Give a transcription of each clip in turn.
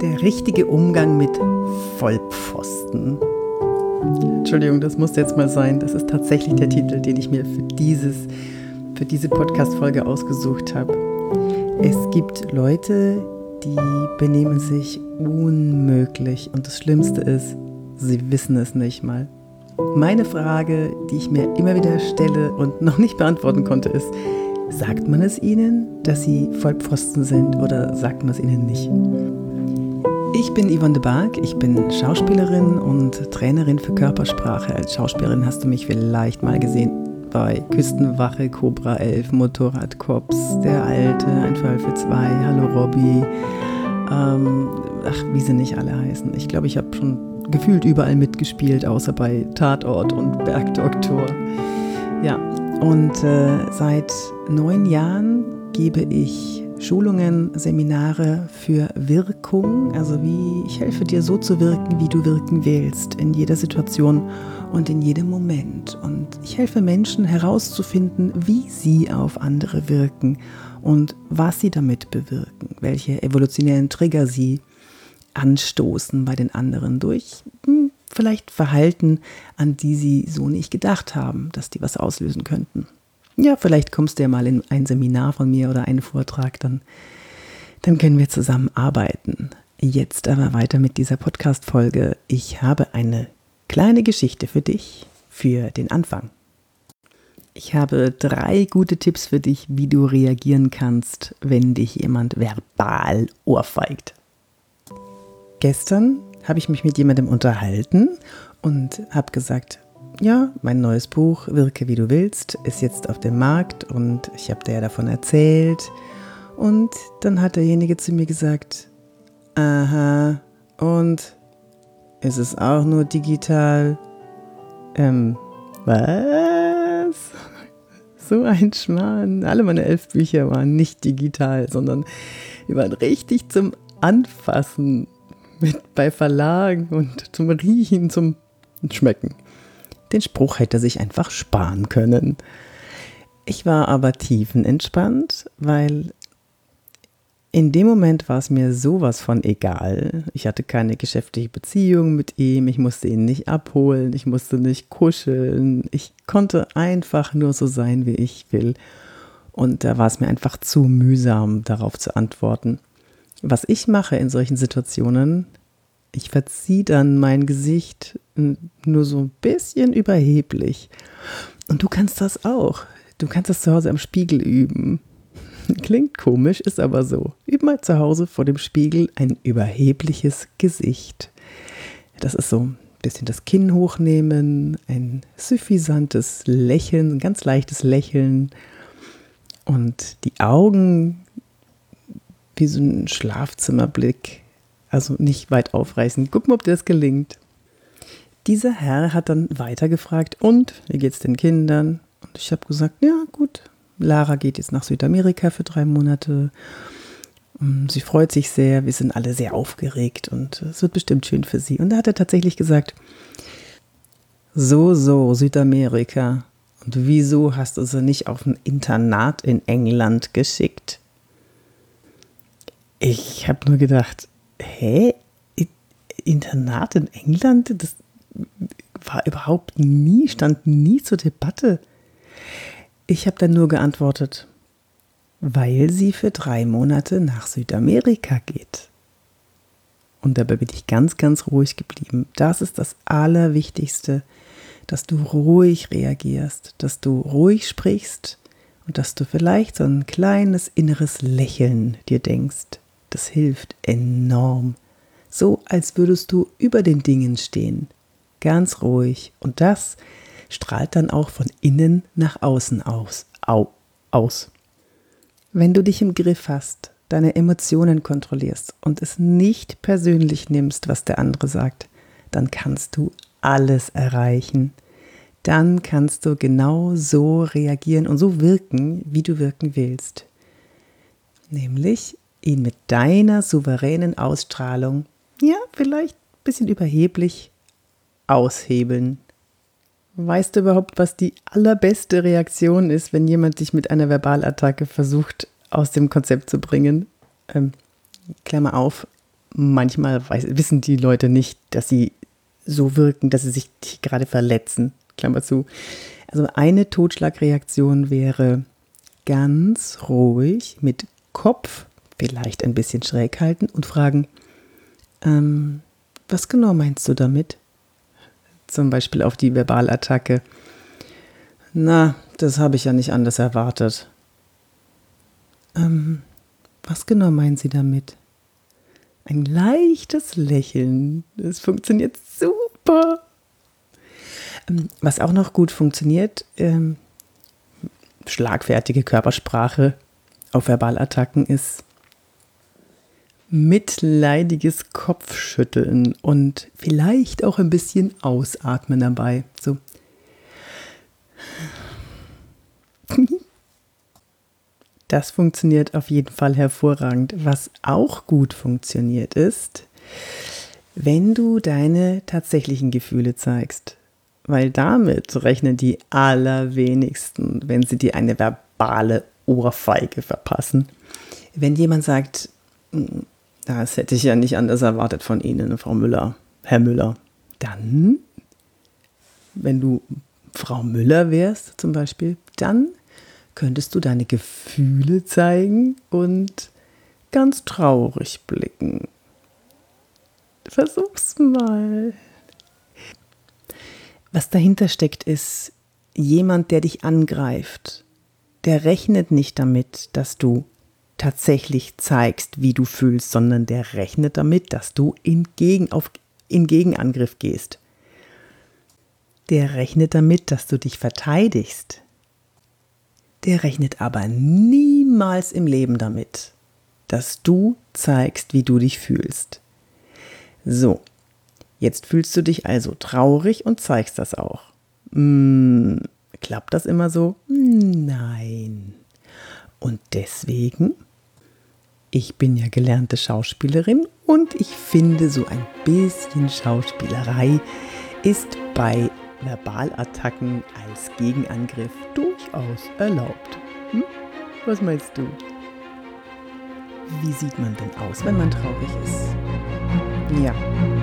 Der richtige Umgang mit Vollpfosten. Entschuldigung, das muss jetzt mal sein. Das ist tatsächlich der Titel, den ich mir für, dieses, für diese Podcast-Folge ausgesucht habe. Es gibt Leute, die benehmen sich unmöglich. Und das Schlimmste ist, sie wissen es nicht mal. Meine Frage, die ich mir immer wieder stelle und noch nicht beantworten konnte, ist, sagt man es ihnen, dass sie Vollpfosten sind oder sagt man es ihnen nicht? Ich bin Yvonne de Barg, ich bin Schauspielerin und Trainerin für Körpersprache. Als Schauspielerin hast du mich vielleicht mal gesehen bei Küstenwache, Cobra 11, Motorradkops, Der Alte, Ein Fall für zwei, Hallo Robby, ähm, ach, wie sie nicht alle heißen. Ich glaube, ich habe schon gefühlt überall mitgespielt, außer bei Tatort und Bergdoktor. Ja, und äh, seit neun Jahren gebe ich Schulungen, Seminare für Wirkung, also wie ich helfe dir so zu wirken, wie du wirken willst, in jeder Situation und in jedem Moment. Und ich helfe Menschen herauszufinden, wie sie auf andere wirken und was sie damit bewirken, welche evolutionären Trigger sie anstoßen bei den anderen durch hm, vielleicht Verhalten, an die sie so nicht gedacht haben, dass die was auslösen könnten ja, vielleicht kommst du ja mal in ein Seminar von mir oder einen Vortrag, dann, dann können wir zusammen arbeiten. Jetzt aber weiter mit dieser Podcast-Folge. Ich habe eine kleine Geschichte für dich für den Anfang. Ich habe drei gute Tipps für dich, wie du reagieren kannst, wenn dich jemand verbal ohrfeigt. Gestern habe ich mich mit jemandem unterhalten und habe gesagt, ja, mein neues Buch Wirke wie du willst ist jetzt auf dem Markt und ich habe dir davon erzählt. Und dann hat derjenige zu mir gesagt, aha, und ist es auch nur digital? Ähm, was? So ein Schmarrn. Alle meine elf Bücher waren nicht digital, sondern die waren richtig zum Anfassen mit bei Verlagen und zum Riechen, zum Schmecken. Den Spruch hätte er sich einfach sparen können. Ich war aber tiefenentspannt, weil in dem Moment war es mir sowas von egal. Ich hatte keine geschäftliche Beziehung mit ihm, ich musste ihn nicht abholen, ich musste nicht kuscheln, ich konnte einfach nur so sein, wie ich will. Und da war es mir einfach zu mühsam, darauf zu antworten. Was ich mache in solchen Situationen, ich verziehe dann mein Gesicht nur so ein bisschen überheblich. Und du kannst das auch. Du kannst das zu Hause am Spiegel üben. Klingt komisch, ist aber so. Üb mal zu Hause vor dem Spiegel ein überhebliches Gesicht. Das ist so ein bisschen das Kinn hochnehmen, ein suffisantes Lächeln, ein ganz leichtes Lächeln und die Augen wie so ein Schlafzimmerblick also nicht weit aufreißen. Gucken, ob dir das gelingt. Dieser Herr hat dann weiter gefragt, und wie geht's den Kindern? Und ich habe gesagt, ja gut, Lara geht jetzt nach Südamerika für drei Monate. Mm, sie freut sich sehr, wir sind alle sehr aufgeregt und es wird bestimmt schön für sie. Und da hat er tatsächlich gesagt, so, so, Südamerika. Und wieso hast du sie nicht auf ein Internat in England geschickt? Ich habe nur gedacht, hä? Internat in England? Das war überhaupt nie, stand nie zur Debatte. Ich habe dann nur geantwortet, weil sie für drei Monate nach Südamerika geht. Und dabei bin ich ganz, ganz ruhig geblieben. Das ist das Allerwichtigste, dass du ruhig reagierst, dass du ruhig sprichst und dass du vielleicht so ein kleines inneres Lächeln dir denkst. Das hilft enorm. So als würdest du über den Dingen stehen. Ganz ruhig. Und das strahlt dann auch von innen nach außen aus. Au, aus. Wenn du dich im Griff hast, deine Emotionen kontrollierst und es nicht persönlich nimmst, was der andere sagt, dann kannst du alles erreichen. Dann kannst du genau so reagieren und so wirken, wie du wirken willst. Nämlich ihn mit deiner souveränen Ausstrahlung, ja, vielleicht ein bisschen überheblich, aushebeln. Weißt du überhaupt, was die allerbeste Reaktion ist, wenn jemand dich mit einer Verbalattacke versucht, aus dem Konzept zu bringen? Ähm, Klammer auf, manchmal weiß, wissen die Leute nicht, dass sie so wirken, dass sie sich gerade verletzen. Klammer zu. Also eine Totschlagreaktion wäre ganz ruhig mit Kopf vielleicht ein bisschen schräg halten und fragen, ähm, was genau meinst du damit? Zum Beispiel auf die Verbalattacke. Na, das habe ich ja nicht anders erwartet. Ähm, was genau meinen Sie damit? Ein leichtes Lächeln. Das funktioniert super. Ähm, was auch noch gut funktioniert, ähm, schlagfertige Körpersprache auf Verbalattacken ist mitleidiges Kopfschütteln und vielleicht auch ein bisschen Ausatmen dabei. So. Das funktioniert auf jeden Fall hervorragend. Was auch gut funktioniert ist, wenn du deine tatsächlichen Gefühle zeigst. Weil damit rechnen die allerwenigsten, wenn sie dir eine verbale Ohrfeige verpassen. Wenn jemand sagt, hm, das hätte ich ja nicht anders erwartet von Ihnen, Frau Müller, Herr Müller, dann, wenn du Frau Müller wärst zum Beispiel, dann könntest du deine Gefühle zeigen und ganz traurig blicken. Versuch's mal. Was dahinter steckt, ist jemand, der dich angreift. Der rechnet nicht damit, dass du tatsächlich zeigst, wie du fühlst, sondern der rechnet damit, dass du in, Gegen, auf, in Gegenangriff gehst. Der rechnet damit, dass du dich verteidigst. Der rechnet aber niemals im Leben damit, dass du zeigst, wie du dich fühlst. So, jetzt fühlst du dich also traurig und zeigst das auch. Hm, klappt das immer so? Nein. Und deswegen, ich bin ja gelernte Schauspielerin und ich finde, so ein bisschen Schauspielerei ist bei Verbalattacken als Gegenangriff durchaus erlaubt. Hm? Was meinst du? Wie sieht man denn aus, wenn man traurig ist? Ja,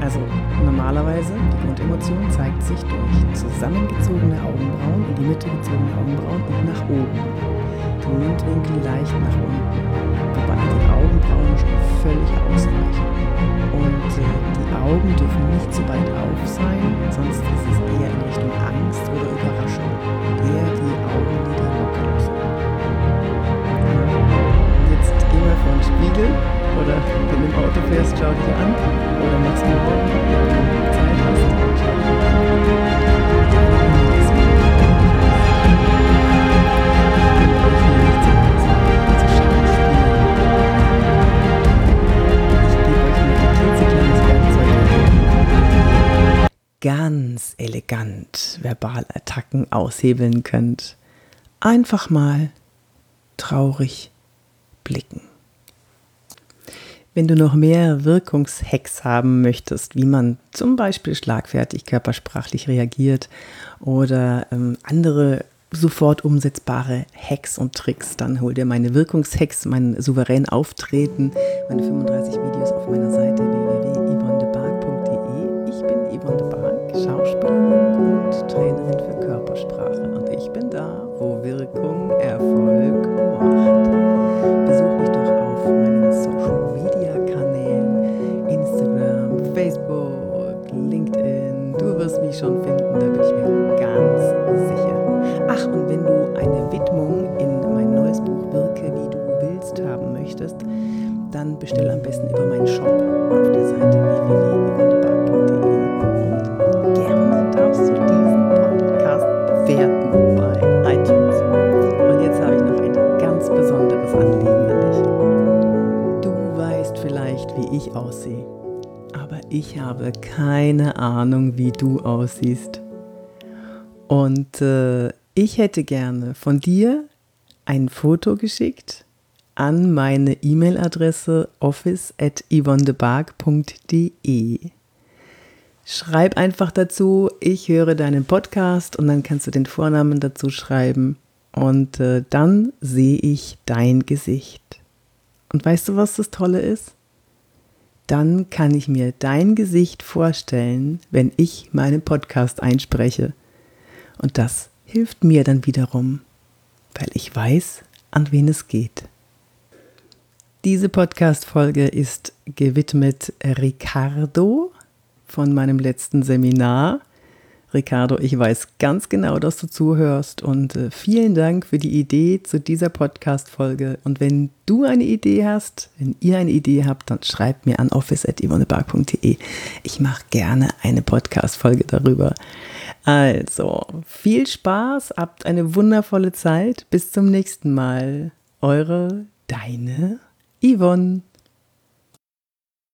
also normalerweise, die Grundemotion zeigt sich durch zusammengezogene Augenbrauen, in die Mitte gezogene Augenbrauen und nach oben. Den Mundwinkel leicht nach unten, wobei die Augenbrauen schon elegant Verbalattacken aushebeln könnt. Einfach mal traurig blicken. Wenn du noch mehr Wirkungshacks haben möchtest, wie man zum Beispiel schlagfertig körpersprachlich reagiert oder ähm, andere sofort umsetzbare Hacks und Tricks, dann hol dir meine Wirkungshacks, mein souverän Auftreten, meine 35 Videos auf meiner Seite www.yvonnebark.de. Ich bin Yvonne de Bark, Schauspielerin und Trainerin für Körpersprache und ich bin da, wo Wirkung Erfolg macht. Besuch mich doch auf meinen Social Media Kanälen, Instagram, Facebook, LinkedIn. Du wirst mich schon finden, da bin ich mir ganz sicher. Ach, und wenn du eine Widmung in mein neues Buch Wirke, wie du willst haben möchtest, dann bestell am besten über meinen Shop auf der Seite aussehe, aber ich habe keine Ahnung, wie du aussiehst. Und äh, ich hätte gerne von dir ein Foto geschickt an meine E-Mail-Adresse office at yvonnebark.de. Schreib einfach dazu, ich höre deinen Podcast und dann kannst du den Vornamen dazu schreiben und äh, dann sehe ich dein Gesicht. Und weißt du, was das Tolle ist? Dann kann ich mir dein Gesicht vorstellen, wenn ich meinen Podcast einspreche. Und das hilft mir dann wiederum, weil ich weiß, an wen es geht. Diese Podcast-Folge ist gewidmet Ricardo von meinem letzten Seminar. Ricardo, ich weiß ganz genau, dass du zuhörst und äh, vielen Dank für die Idee zu dieser Podcast-Folge. Und wenn du eine Idee hast, wenn ihr eine Idee habt, dann schreibt mir an office.yvonnebark.de. Ich mache gerne eine Podcast-Folge darüber. Also, viel Spaß, habt eine wundervolle Zeit. Bis zum nächsten Mal. Eure, deine Yvonne.